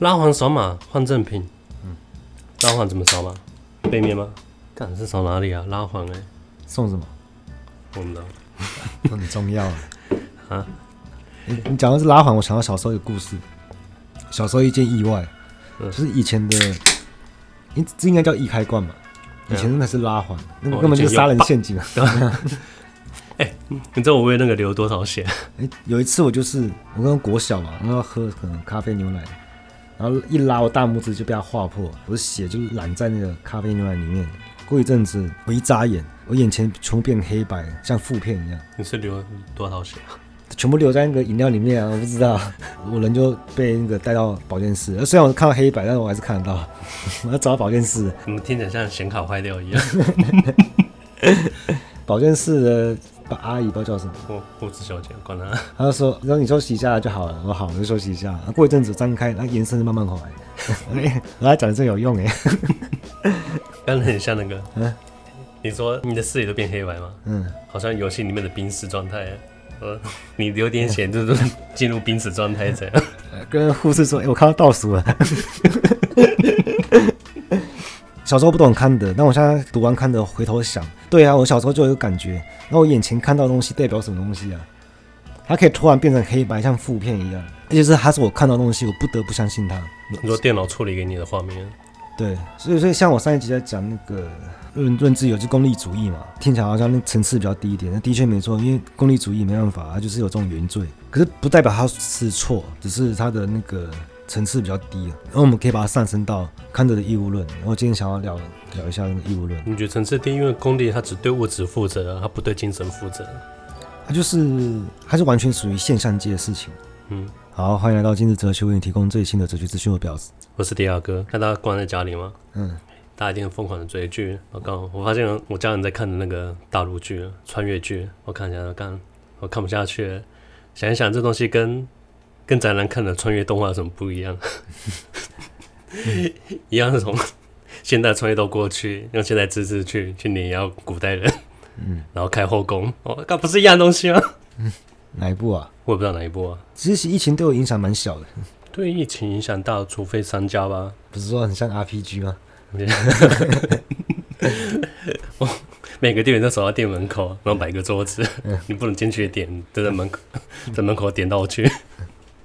拉环扫码换赠品，嗯，拉环怎么扫码？背面吗？干是扫哪里啊？拉环哎，送什么？我不知道，很重要 啊。啊你你讲的是拉环，我想到小时候有故事。小时候一件意外，嗯、就是以前的，你这应该叫易开罐嘛？以前那是拉环，嗯、那个根本就是杀人陷阱啊！哎、欸，你知道我为那个流多少血？哎、欸，有一次我就是我刚国小嘛，然后喝可能咖啡牛奶，然后一拉我大拇指就被他划破，我的血就染在那个咖啡牛奶里面。过一阵子我一眨眼，我眼前全部变黑白，像负片一样。你是流多少血？全部留在那个饮料里面啊！我不知道，我人就被那个带到保健室。虽然我看到黑白，但是我还是看得到。我要找到保健室。怎么听着像显卡坏掉一样？保健室的把阿姨不知道叫什么，护护士小姐，管他。他就说：“让你休息一下就好了。”我：“好，我就休息一下。”过一阵子张开，那颜色就慢慢回来。我还讲的真有用哎！刚才很像那个，嗯，你说你的视野都变黑白吗？嗯，好像游戏里面的濒死状态。呃，你有点血就是进入濒死状态这样。跟护士说：“哎、欸，我看到倒数了。”小时候不懂看的，但我现在读完看的回头想，对啊，我小时候就有感觉。那我眼前看到的东西代表什么东西啊？它可以突然变成黑白，像负片一样。而且是它是我看到的东西，我不得不相信它。你说电脑处理给你的画面？对，所以所以像我上一集在讲那个。论论自由就功利主义嘛，听起来好像那层次比较低一点。那的确没错，因为功利主义没办法，它就是有这种原罪。可是不代表它是错，只是它的那个层次比较低。啊然后我们可以把它上升到康德的义务论。然后今天想要聊聊一下那个义务论。你觉得层次低，因为功利它只对物质负责，它不对精神负责。它就是它是完全属于现象界的事情。嗯，好，欢迎来到今日哲学，为你提供最新的哲学资讯和表子。我是迪亚哥，看大家关在家里吗？嗯。大家一定很疯狂的追剧。我刚我发现我家人在看的那个大陆剧、穿越剧，我看一下，我看我看不下去了。想一想，这东西跟跟宅男看的穿越动画有什么不一样？一样是从现代穿越到过去，用现代知识去去碾压古代人，嗯，然后开后宫。哦，那不是一样东西吗？嗯，哪一部啊？我也不知道哪一部啊。其实疫情对我影响蛮小的。对疫情影响大，除非商家吧？不是说很像 RPG 吗？每个店员都守到店门口，然后摆个桌子，嗯、你不能进去点，就在门口，在门口点到去。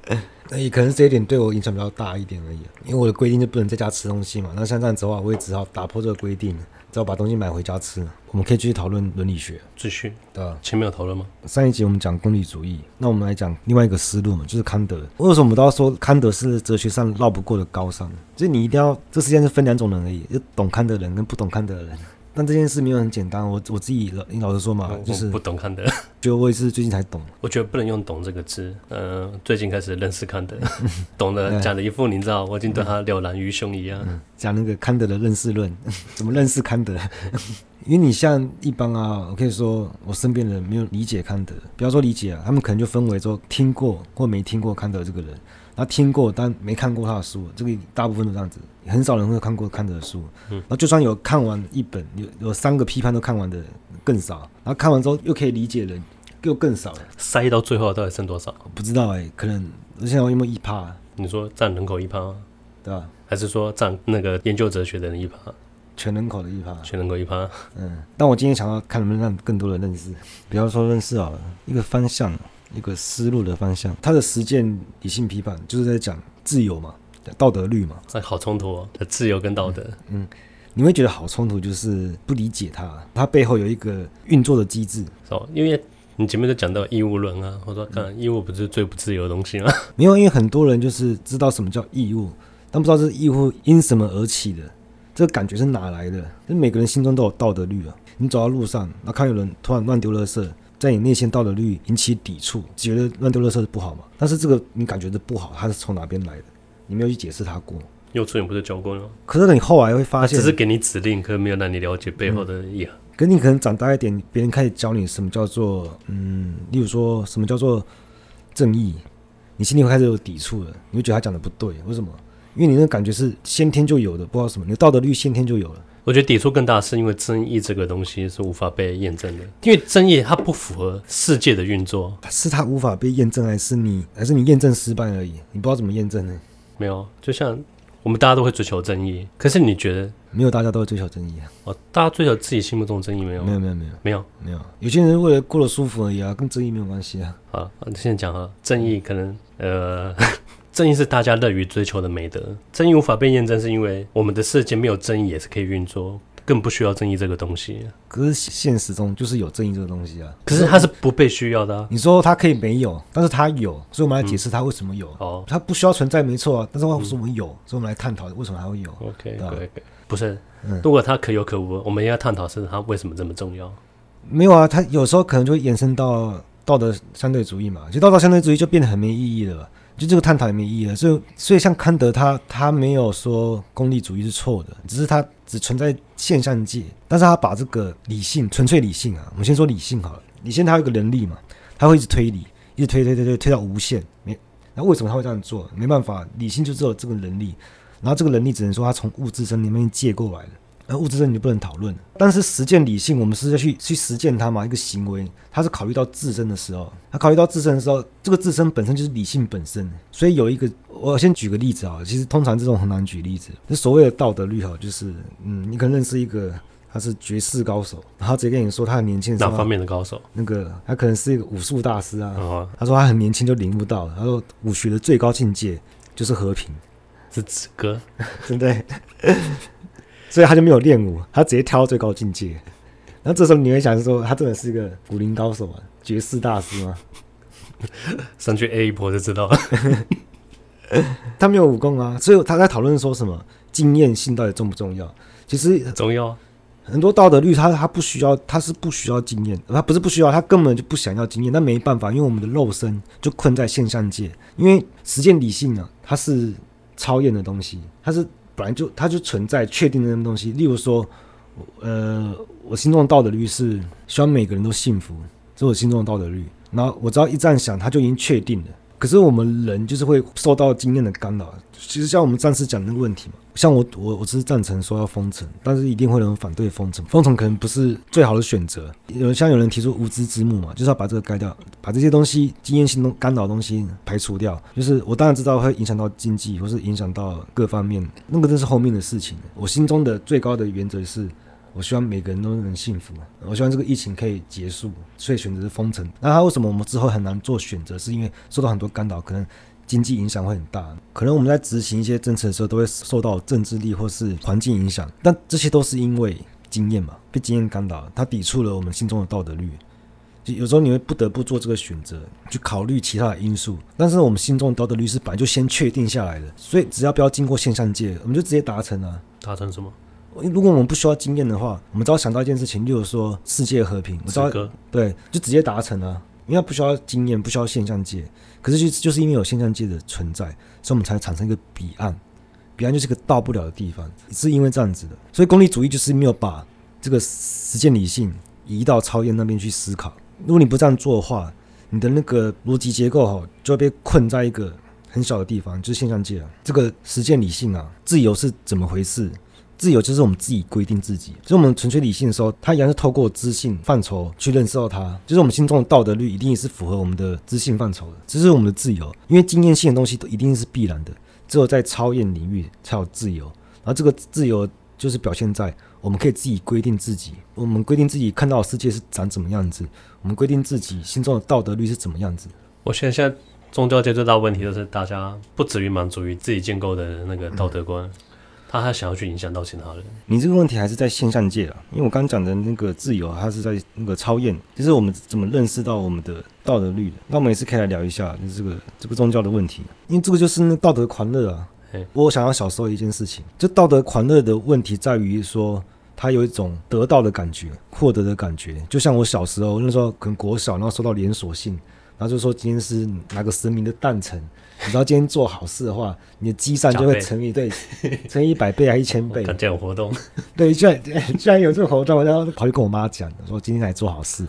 那也可能是这一点对我影响比较大一点而已，因为我的规定就不能在家吃东西嘛。那像这样子的话，我也只好打破这个规定。只好把东西买回家吃，我们可以继续讨论伦理学。继续，对吧？前面有讨论吗？上一集我们讲功利主义，那我们来讲另外一个思路嘛，就是康德。为什么我们都要说康德是哲学上绕不过的高尚？就是你一定要，这世界是分两种人而已，就懂康德的人跟不懂康德的人。但这件事没有很简单，我我自己老你老实说嘛，就是不懂康德，就我也是最近才懂。我觉得不能用“懂”这个字，呃，最近开始认识康德，懂得讲的一副你知道，我已经对他了然于胸一样。讲那个康德的认识论，怎么认识康德？因为你像一般啊，我可以说我身边的人没有理解康德，不要说理解啊，他们可能就分为说听过或没听过康德这个人。他听过，但没看过他的书，这个大部分都这样子，很少人会看过康德的书。嗯，然后就算有看完一本，有有三个批判都看完的更少。然后看完之后又可以理解的又更少了。塞到最后到底剩多少？不知道哎、欸，可能现在有没有一趴？你说占人口一趴吗？对吧？还是说占那个研究哲学的人一趴？全人口的一趴？全人口一趴。嗯，但我今天想要看能不能让更多人认识，比方说认识啊一个方向。一个思路的方向，他的实践理性批判就是在讲自由嘛，道德律嘛，这好冲突哦，自由跟道德，嗯，嗯，你会觉得好冲突，就是不理解它，它背后有一个运作的机制，哦，因为你前面都讲到义务论啊，我说看义务不是最不自由的东西吗？没有，因为很多人就是知道什么叫义务，但不知道这义务因什么而起的，这个感觉是哪来的？就每个人心中都有道德律啊，你走到路上，然后看有人突然乱丢垃圾。在你内心道德律引起抵触，觉得乱丢垃圾是不好嘛？但是这个你感觉的不好，它是从哪边来的？你没有去解释它过。幼稚园不是教过吗？可是你后来会发现，只是给你指令，可是没有让你了解背后的意涵。可是你可能长大一点，别人开始教你什么叫做嗯，例如说什么叫做正义，你心里会开始有抵触了，你会觉得他讲的不对，为什么？因为你那个感觉是先天就有的，不知道什么，你的道德律先天就有了。我觉得抵触更大，是因为争议这个东西是无法被验证的，因为争议它不符合世界的运作，是它无法被验证，还是你还是你验证失败而已？你不知道怎么验证呢？没有，就像我们大家都会追求正义，可是你觉得没有？大家都会追求正义啊？哦，大家追求自己心目中的正义没有？没有，没有，没有，没有，没有。有些人为了过得舒服而已啊，跟正义没有关系啊。好，现在讲啊，正义可能呃，正义是大家乐于追求的美德，正义无法被验证，是因为我们的世界没有正义也是可以运作。更不需要正义这个东西，可是现实中就是有正义这个东西啊。可是它是不被需要的啊。你说它可以没有，但是它有，所以我们来解释它为什么有。哦，它不需要存在，没错啊。但是为什么有？所以我们来探讨为什么还会有。OK，对，不是。嗯如果它可有可无，我们要探讨是它为什么这么重要。没有啊，它有时候可能就会延伸到道德相对主义嘛，其实道德相对主义就变得很没意义了。就这个探讨也没意义了，所以所以像康德他他没有说功利主义是错的，只是他只存在现象界，但是他把这个理性纯粹理性啊，我们先说理性好了，理性它有个能力嘛，他会一直推理，一直推推推推推到无限，没，那为什么他会这样做？没办法，理性就只有这个能力，然后这个能力只能说他从物质身里面借过来的。而物质证你就不能讨论，但是实践理性，我们是要去去实践它嘛？一个行为，它是考虑到自身的时候，它考虑到自身的时候，这个自身本身就是理性本身。所以有一个，我先举个例子啊，其实通常这种很难举例子。就所谓的道德律哈，就是嗯，你可能认识一个他是绝世高手，然后直接跟你说他很年轻哪方面的高手？那个他可能是一个武术大师啊。哦、他说他很年轻就领悟到了，他说武学的最高境界就是和平，是止戈，对不对？所以他就没有练武，他直接跳到最高境界。然后这时候你会想说，他真的是一个武林高手啊，绝世大师吗？上去 A 一波就知道了。他没有武功啊，所以他在讨论说什么经验性到底重不重要？其实重要。很多道德律他他不需要，他是不需要经验，他不是不需要，他根本就不想要经验。那没办法，因为我们的肉身就困在现象界。因为实践理性呢、啊，它是超验的东西，它是。本来就它就存在确定的那东西，例如说，呃，我心中的道德律是希望每个人都幸福，这是我心中的道德律。然后我只要一这样想，它就已经确定了。可是我们人就是会受到经验的干扰。其实像我们上次讲那个问题嘛，像我我我只是赞成说要封城，但是一定会有人反对封城。封城可能不是最好的选择。有像有人提出无知之幕嘛，就是要把这个盖掉，把这些东西经验性干扰东西排除掉。就是我当然知道会影响到经济，或是影响到各方面，那个都是后面的事情。我心中的最高的原则是。我希望每个人都能幸福，我希望这个疫情可以结束，所以选择是封城。那他为什么我们之后很难做选择？是因为受到很多干扰，可能经济影响会很大，可能我们在执行一些政策的时候都会受到政治力或是环境影响。但这些都是因为经验嘛，被经验干扰，它抵触了我们心中的道德律。就有时候你会不得不做这个选择，去考虑其他的因素。但是我们心中的道德律是本来就先确定下来的，所以只要不要经过现象界，我们就直接达成了。达成什么？如果我们不需要经验的话，我们只要想到一件事情，例如说世界和平，我知道，对，就直接达成了，因为不需要经验，不需要现象界。可是就就是因为有现象界的存在，所以我们才产生一个彼岸，彼岸就是个到不了的地方，是因为这样子的。所以功利主义就是没有把这个实践理性移到超验那边去思考。如果你不这样做的话，你的那个逻辑结构哈就会被困在一个很小的地方，就是现象界啊。这个实践理性啊，自由是怎么回事？自由就是我们自己规定自己，就是我们纯粹理性的时候，它一样是透过知性范畴去认识到它。就是我们心中的道德律一定是符合我们的知性范畴的，这是我们的自由。因为经验性的东西都一定是必然的，只有在超验领域才有自由。然后这个自由就是表现在我们可以自己规定自己，我们规定自己看到的世界是长怎么样子，我们规定自己心中的道德律是怎么样子。我现在现在宗教界最大问题就是大家不止于满足于自己建构的那个道德观。他还想要去影响到其他人，你这个问题还是在现象界啊，因为我刚刚讲的那个自由，它是在那个超验，就是我们怎么认识到我们的道德律的。那我们也是可以来聊一下，就是这个这个宗教的问题，因为这个就是那道德狂热啊。嘿我想要小时候一件事情，就道德狂热的问题在于说，他有一种得到的感觉，获得的感觉，就像我小时候那时候可能国小，然后收到连锁信，然后就说今天是哪个神明的诞辰。你知道今天做好事的话，你的积善就会乘以对，乘以一百倍还是一千倍？这种活动，对，居然居然有这个活动，我然后跑去跟我妈讲，说今天来做好事。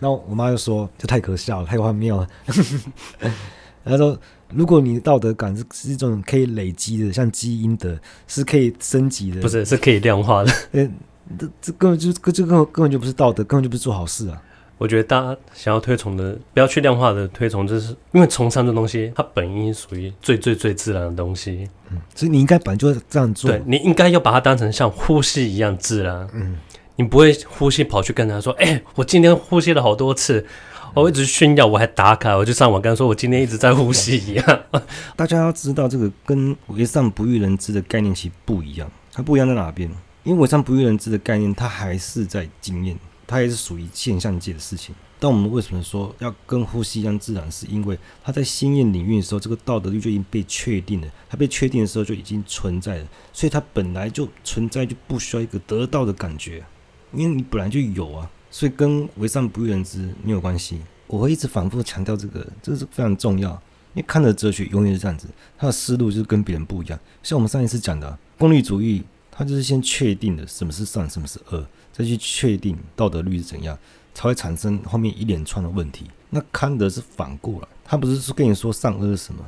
然后我妈就说，这太可笑了，太荒谬了。她说，如果你的道德感是是一种可以累积的，像基因的，是可以升级的，不是是可以量化的。嗯，这这根本就这根本根本就不是道德，根本就不是做好事啊。我觉得大家想要推崇的，不要去量化的推崇，就是因为崇尚这东西，它本应属于最最最自然的东西。嗯，所以你应该本来就这样做。对，你应该要把它当成像呼吸一样自然。嗯，你不会呼吸跑去跟他说：“哎、欸，我今天呼吸了好多次，我一直炫耀，我还打卡，我就上网跟他说我今天一直在呼吸一样。”大家要知道，这个跟为上不欲人知的概念其实不一样。它不一样在哪边？因为为上不欲人知的概念，它还是在经验。它也是属于现象界的事情，但我们为什么说要跟呼吸一样自然？是因为它在心验领域的时候，这个道德律就已经被确定了。它被确定的时候就已经存在了，所以它本来就存在，就不需要一个得到的感觉，因为你本来就有啊。所以跟为善不欲人知没有关系。我会一直反复强调这个，这是非常重要。因为看的哲学永远是这样子，他的思路就是跟别人不一样。像我们上一次讲的功利主义，它就是先确定了什么是善，什么是恶。再去确定道德律是怎样，才会产生后面一连串的问题。那康德是反过来，他不是说跟你说善恶是什么，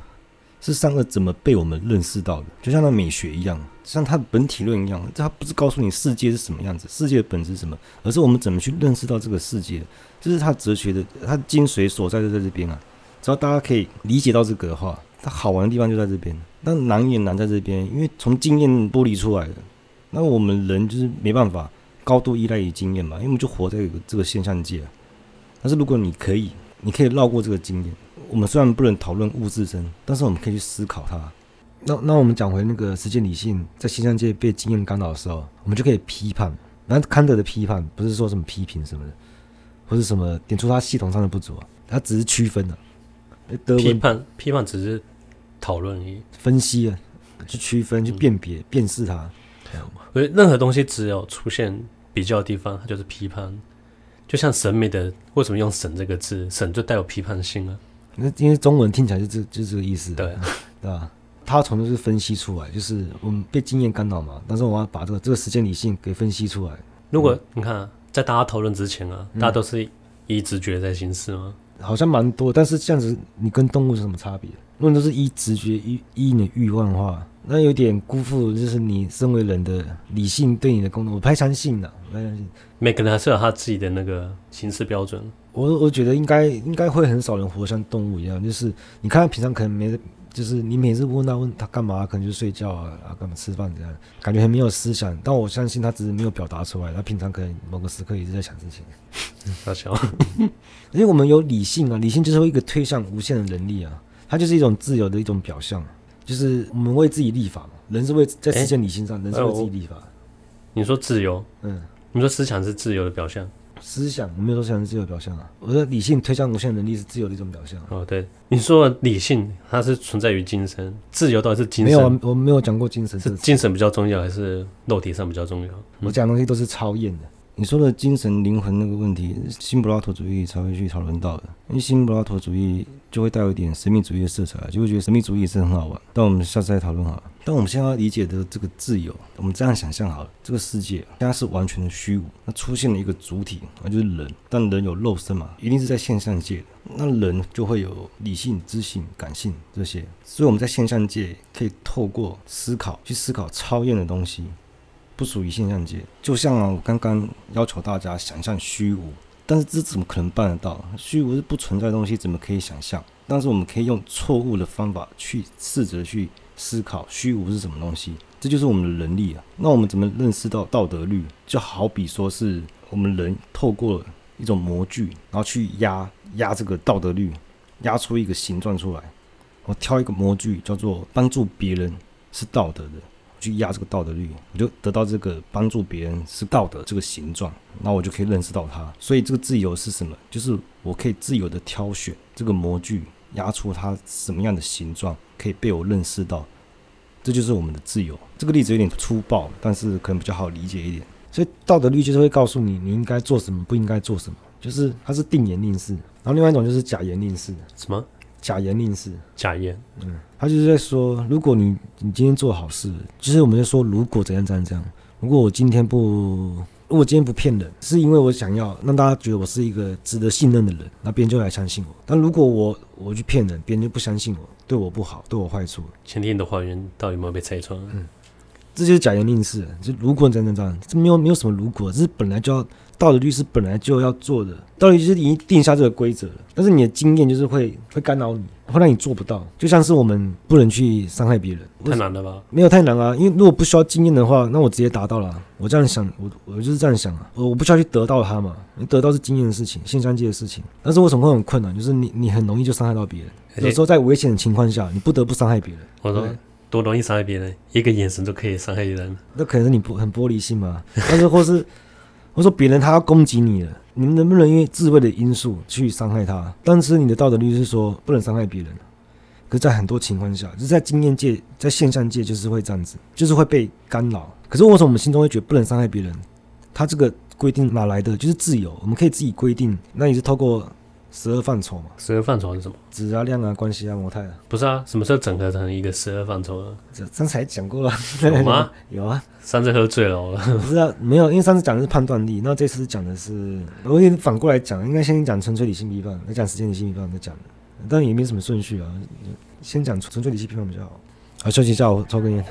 是善恶怎么被我们认识到的？就像那美学一样，像他的本体论一样，他不是告诉你世界是什么样子，世界的本质是什么，而是我们怎么去认识到这个世界。这是他哲学的，他精髓所在就在这边啊。只要大家可以理解到这个的话，它好玩的地方就在这边。但难也难在这边，因为从经验剥离出来的，那我们人就是没办法。高度依赖于经验嘛，因为我们就活在这个现象界。但是如果你可以，你可以绕过这个经验。我们虽然不能讨论物质身，但是我们可以去思考它。那那我们讲回那个实践理性在现象界被经验干扰的时候，我们就可以批判。那康德的批判不是说什么批评什么的，或是什么点出他系统上的不足啊，他只是区分的。批判批判只是讨论分析啊，去区分、去辨别、辨识它。所以任何东西只有出现。比较的地方，它就是批判，就像审美的，为什么用“审”这个字？“审”就带有批判性啊。那因为中文听起来就这就这个意思，对 对吧？他从就是分析出来，就是我们被经验干扰嘛，但是我要把这个这个时间理性给分析出来。如果你看，啊，在大家讨论之前啊，大家都是以直觉在行事吗？好像蛮多，但是这样子你跟动物是什么差别？如果都是依直觉、依依你的欲望的话。那有点辜负，就是你身为人的理性对你的功能，我不太相信的，不太相信。每个人还是有他自己的那个行事标准。我我觉得应该应该会很少人活像动物一样，就是你看他平常可能没，就是你每次问他问他干嘛，可能就睡觉啊啊干嘛吃饭这样，感觉很没有思想。但我相信他只是没有表达出来，他平常可能某个时刻一直在想事情。好笑，因为我们有理性啊，理性就是一个推向无限的能力啊，它就是一种自由的一种表象。就是我们为自己立法嘛，人是为在实现理性上，欸、人是为自己立法。你说自由，嗯，你说思想是自由的表象，思想我没有说思想是自由的表现啊。我说理性推向无限能力是自由的一种表象。哦，对，你说理性它是存在于精神，自由到底是精神？没有，我没有讲过精神，是精神比较重要还是肉体上比较重要？我讲的东西都是超验的。你说的精神灵魂那个问题，新柏拉图主义才会去讨论到的，因为新柏拉图主义就会带有一点神秘主义的色彩，就会觉得神秘主义是很好玩。但我们下次再讨论好了。但我们现在要理解的这个自由，我们这样想象好了，这个世界现在是完全的虚无，那出现了一个主体，那就是人。但人有肉身嘛，一定是在现象界的，那人就会有理性、知性、感性这些。所以我们在现象界可以透过思考去思考超验的东西。不属于现象界，就像，我刚刚要求大家想象虚无，但是这怎么可能办得到？虚无是不存在的东西，怎么可以想象？但是我们可以用错误的方法去试着去思考虚无是什么东西，这就是我们的能力啊。那我们怎么认识到道德律？就好比说是我们人透过一种模具，然后去压压这个道德律，压出一个形状出来。我挑一个模具，叫做帮助别人是道德的。去压这个道德律，我就得到这个帮助别人是道德这个形状，那我就可以认识到它。所以这个自由是什么？就是我可以自由的挑选这个模具，压出它什么样的形状，可以被我认识到。这就是我们的自由。这个例子有点粗暴，但是可能比较好理解一点。所以道德律就是会告诉你你应该做什么，不应该做什么，就是它是定言令式。然后另外一种就是假言令式。什么？假言令式，假言，嗯，他就是在说，如果你你今天做好事，就是我们在说，如果怎样怎样怎样，如果我今天不，如果今天不骗人，是因为我想要让大家觉得我是一个值得信任的人，那别人就来相信我。但如果我我去骗人，别人就不相信我，对我不好，对我坏处。前天你的还原到底有没有被拆穿？嗯，这就是假言令式，就如果怎样怎样，这没有没有什么如果，这是本来就要道德律师本来就要做的，道德律是已经定下这个规则了。但是你的经验就是会会干扰你，会让你做不到。就像是我们不能去伤害别人，太难了吧？没有太难啊，因为如果不需要经验的话，那我直接达到了。我这样想，我我就是这样想啊，我我不需要去得到它嘛，你得到是经验的事情，现象界的事情。但是为什么会很困难？就是你你很容易就伤害到别人，有时候在危险的情况下，你不得不伤害别人。我说多容易伤害别人，一个眼神都可以伤害人。那可能是你不很玻璃心嘛？但是或是。我说别人他要攻击你了，你们能不能因为自卫的因素去伤害他？但是你的道德律是说不能伤害别人。可是在很多情况下，就是在经验界、在现象界，就是会这样子，就是会被干扰。可是为什么我们心中会觉得不能伤害别人？他这个规定哪来的？就是自由，我们可以自己规定。那你是透过。十二范畴嘛，十二范畴是什么？质啊、量啊、关系啊、模态啊。不是啊，什么时候整合成一个十二范畴啊？这刚才讲过了，有吗？有啊，上次喝醉了。不是啊，没有，因为上次讲的是判断力，那这次讲的是，我给你反过来讲，应该先讲纯粹理性批判，再讲实践理性批判再讲的，但也没什么顺序啊，先讲纯粹理性批判比较好。好，休息一下，我抽根烟。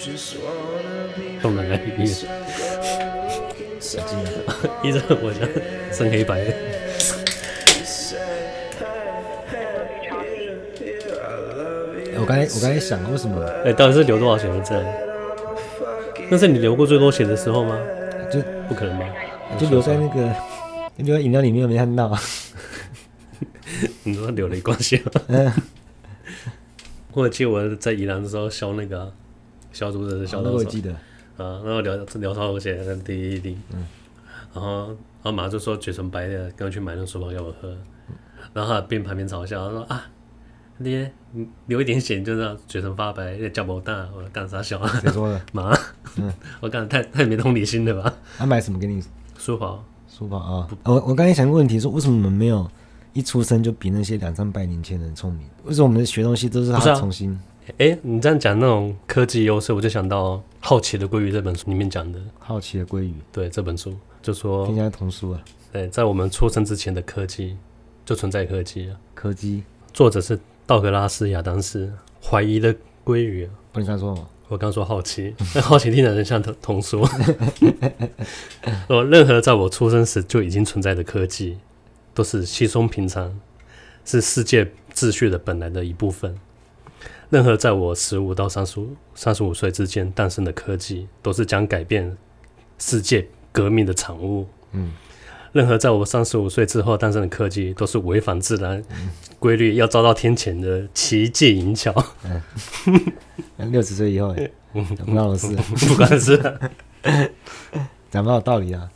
一直我讲深黑白的。我刚才我刚才想，为什么？哎，到底是流多少血的这？那是你流过最多血的时候吗？就不可能吧？就留在那个，留在饮料里面没看到。你说流没关系吗？嗯。我记得我在宜兰的时候消那个消毒的消毒我记得。啊，然后流流超多血，滴滴滴。嗯。然后，然后马上就说嘴唇白的，赶快去买那个舒跑药我喝。然后他边旁边嘲笑，他说啊，你流一点血就这样嘴唇发白，叫不大，我干啥笑？谁说的？妈，嗯，我干太太没同理心了吧？他买什么给你？书包，书包啊！我我刚才想个问题，说为什么我们没有一出生就比那些两三百年前人聪明？为什么我们学东西都是他重新？哎、啊，你这样讲那种科技优势，我就想到《好奇的鲑鱼》这本书里面讲的。好奇的鲑鱼，对这本书就说，听起来童书啊。对，在我们出生之前的科技就存在科技啊。科技，作者是道格拉斯·亚当斯，《怀疑的鲑鱼》。不，你刚说吗？我刚说好奇，那 好奇听起来很像童童书。说 任何在我出生时就已经存在的科技，都是稀松平常，是世界秩序的本来的一部分。任何在我十五到三十五、三十五岁之间诞生的科技，都是将改变世界革命的产物。嗯。任何在我三十五岁之后诞生的科技，都是违反自然规律，要遭到天谴的奇技淫巧。六十岁以后，嗯，不关我事，不关事，讲不好道理啊。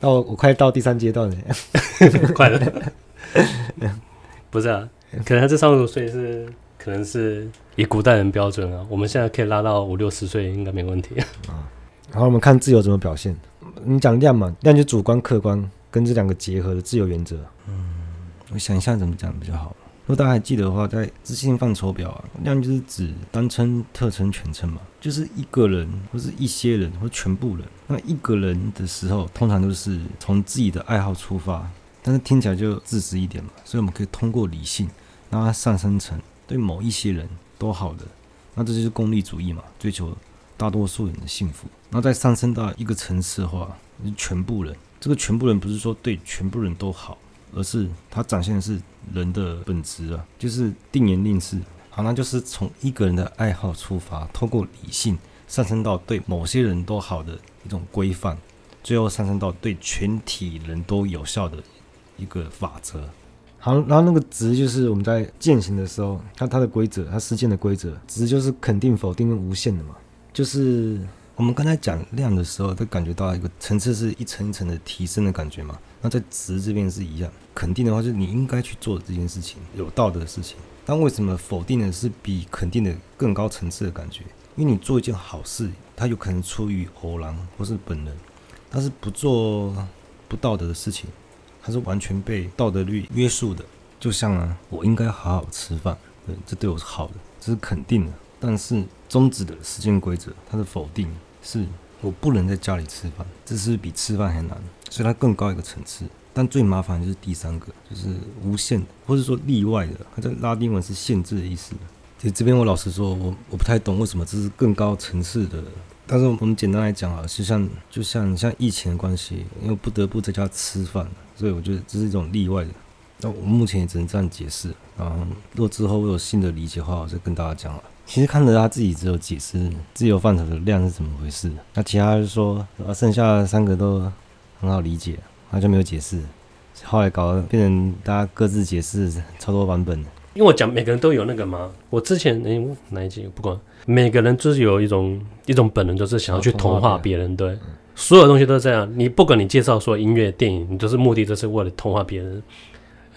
那我我快到第三阶段了，快乐。不是啊，可能他这三十五岁是，可能是以古代人标准啊。我们现在可以拉到五六十岁，应该没问题。啊，然后我们看自由怎么表现。你讲量嘛，量就主观客观。跟这两个结合的自由原则，嗯，我想一下怎么讲比较好。如果大家还记得的话，在自信范畴表啊，量就是指单称、特称、全称嘛，就是一个人或是一些人或全部人。那一个人的时候，通常都是从自己的爱好出发，但是听起来就自私一点嘛，所以我们可以通过理性让它上升成对某一些人都好的，那这就是功利主义嘛，追求大多数人的幸福。然后再上升到一个层次的话，就全部人。这个全部人不是说对全部人都好，而是它展现的是人的本质啊，就是定言令式。好，那就是从一个人的爱好出发，透过理性上升到对某些人都好的一种规范，最后上升到对全体人都有效的一个法则。好，然后那个值就是我们在践行的时候，它它的规则，它实践的规则，值就是肯定、否定跟无限的嘛，就是。我们刚才讲量的时候，都感觉到一个层次是一层一层的提升的感觉嘛。那在值这边是一样，肯定的话就是你应该去做的这件事情，有道德的事情。但为什么否定的是比肯定的更高层次的感觉？因为你做一件好事，它有可能出于偶然或是本能，但是不做不道德的事情，它是完全被道德律约束的。就像啊，我应该好好吃饭，对，这对我是好的，这是肯定的。但是终止的时间规则，它是否定。是我不能在家里吃饭，这是比吃饭还难，所以它更高一个层次。但最麻烦就是第三个，就是无限的，或者说例外的。它在拉丁文是限制的意思。其实这边我老实说，我我不太懂为什么这是更高层次的。但是我们简单来讲啊，就像就像像疫情的关系，因为不得不在家吃饭，所以我觉得这是一种例外的。那我目前也只能这样解释。然后如果之后我有新的理解的话，我就跟大家讲了。其实看着他自己只有解释自由范畴的量是怎么回事，那其他就说，剩下三个都很好理解，他就没有解释。后来搞得变成大家各自解释超多版本。因为我讲每个人都有那个嘛，我之前哎哪一集不管，每个人就是有一种一种本能，就是想要去同化别人。对，所有东西都是这样。你不管你介绍说音乐、电影，你都是目的都是为了同化别人。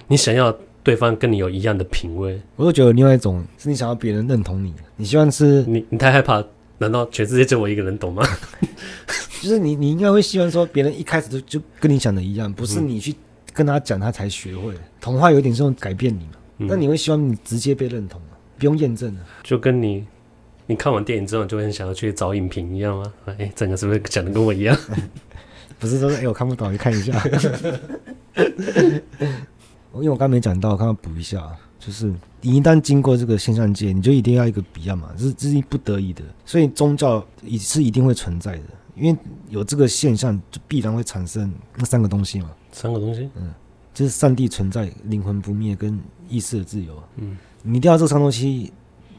你想要。对方跟你有一样的品味，我就觉得另外一种是你想要别人认同你，你希望是你你太害怕，难道全世界就我一个人懂吗？就是你你应该会希望说别人一开始就就跟你想的一样，不是你去跟他讲他才学会。童话有点这种改变你嘛，那、嗯、你会希望你直接被认同，不用验证，就跟你你看完电影之后就会很想要去找影评一样吗？哎，整个是不是讲的跟我一样？不是说哎我看不懂，你看一下。因为我刚没讲到，我刚刚补一下，就是你一旦经过这个现象界，你就一定要一个彼岸嘛，这是这是不得已的。所以宗教也是一定会存在的，因为有这个现象，就必然会产生那三个东西嘛。三个东西，嗯，就是上帝存在、灵魂不灭跟意识的自由。嗯，你一定要这三东西，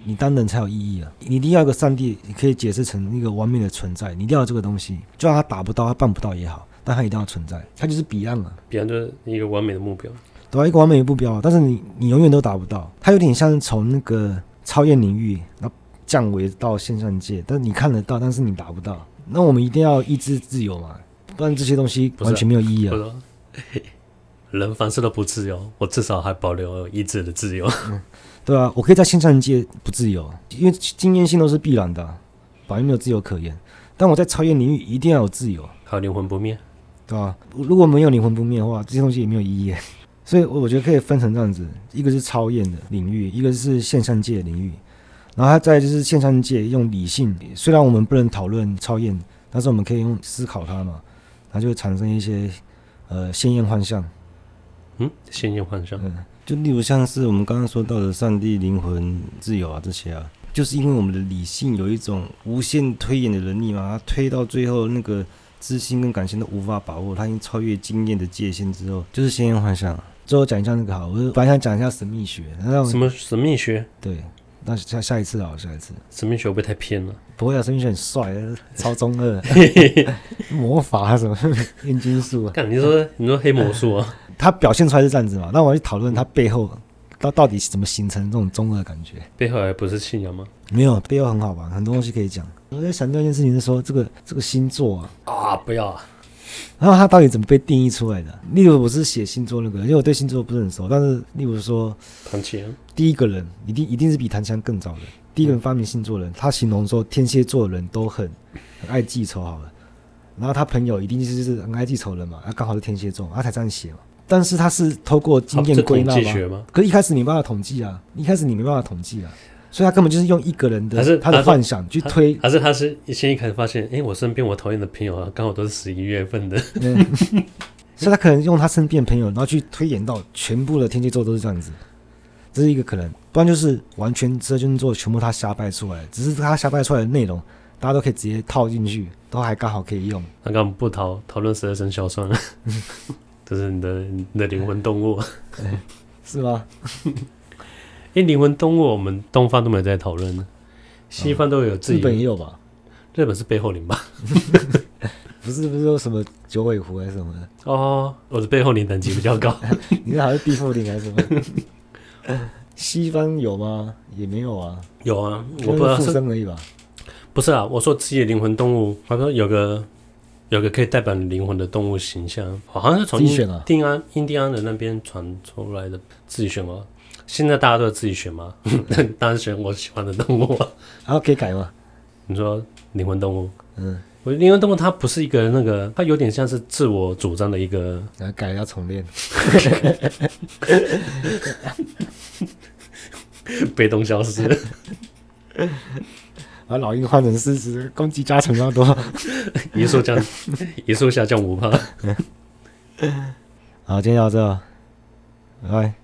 你当人才有意义啊。你一定要一个上帝，你可以解释成一个完美的存在，你一定要这个东西，就算他达不到，他办不到也好，但他一定要存在，他就是彼岸了。彼岸就是一个完美的目标。对啊，一个完美的目标，但是你你永远都达不到。它有点像是从那个超越领域，然后降维到现象界，但是你看得到，但是你达不到。那我们一定要意志自由嘛，不然这些东西完全没有意义啊。人凡事都不自由，我至少还保留意志的自由。嗯，对啊，我可以在线上界不自由，因为经验性都是必然的，反而没有自由可言。但我在超越领域一定要有自由，还有灵魂不灭，对吧？如果没有灵魂不灭的话，这些东西也没有意义。所以，我我觉得可以分成这样子：一个是超验的领域，一个是线上界的领域。然后它再就是线上界用理性，虽然我们不能讨论超验，但是我们可以用思考它嘛，它就会产生一些呃鲜艳幻象。嗯，鲜艳幻象。嗯，就例如像是我们刚刚说到的上帝、灵魂、自由啊这些啊，就是因为我们的理性有一种无限推演的能力嘛，它推到最后那个知性跟感性都无法把握，它已经超越经验的界限之后，就是先验幻想。最后讲一下那个好，我本来想讲一下神秘学。那什么神秘学？对。那下下一次啊，下一次。神秘学会不会太偏了？不会啊，神秘学很帅，超中二，魔法啊什么 炼金术啊。你说你说黑魔术啊？他表现出来是这样子嘛？那我要去讨论他背后到到底是怎么形成这种中二感觉？背后还不是信仰吗？没有，背后很好玩，很多东西可以讲。我在想这件事情是说，这个这个星座啊啊，不要啊。然后它到底怎么被定义出来的？例如我是写星座那个，因为我对星座不是很熟。但是例如说，唐綺阳第一个人一定一定是比唐綺阳更早的。第一个人发明星座的人，他形容说天蝎座的人都很很爱记仇，好了。然后他朋友一定就是很爱记仇人嘛，他刚好是天蝎座，他才这样写嘛。但是他是透过经验归纳吗？可是一开始你没办法统计啊，一开始你没办法统计啊。所以他根本就是用一个人的，是他的幻想去推，还是他是先一开始发现，哎、欸，我身边我讨厌的朋友啊，刚好都是十一月份的，所以他可能用他身边的朋友，然后去推演到全部的天蝎座都是这样子，这是一个可能，不然就是完全这就是做全部他瞎掰出来，只是他瞎掰出来的内容，大家都可以直接套进去，都还刚好可以用。那干嘛不讨讨论十二生肖算了？这是你的你的灵魂动物，是吗？因为灵魂动物，我们东方都没有在讨论呢，西方都有自己。日本也有吧？日本是背后灵吧？不是，不是说什么九尾狐还是什么的？哦，我的背后灵等级比较高。你是还是地缚灵还是什么？西方有吗？也没有啊。有啊，我不知道附身而已吧？不是啊，我说自己的灵魂动物，好像有个有个可以代表灵魂的动物形象，好像是从印第安印第安人那边传出来的，自己选吗？现在大家都自己选吗？当然选我喜欢的动物。然后可以改吗？你说灵魂动物？嗯，我灵魂动物它不是一个那个，它有点像是自我主张的一个。然后改要重练。被动消失。把 老鹰换成狮子，攻击加成要多。移速降，移速下降五帕。好，今天到这，拜拜。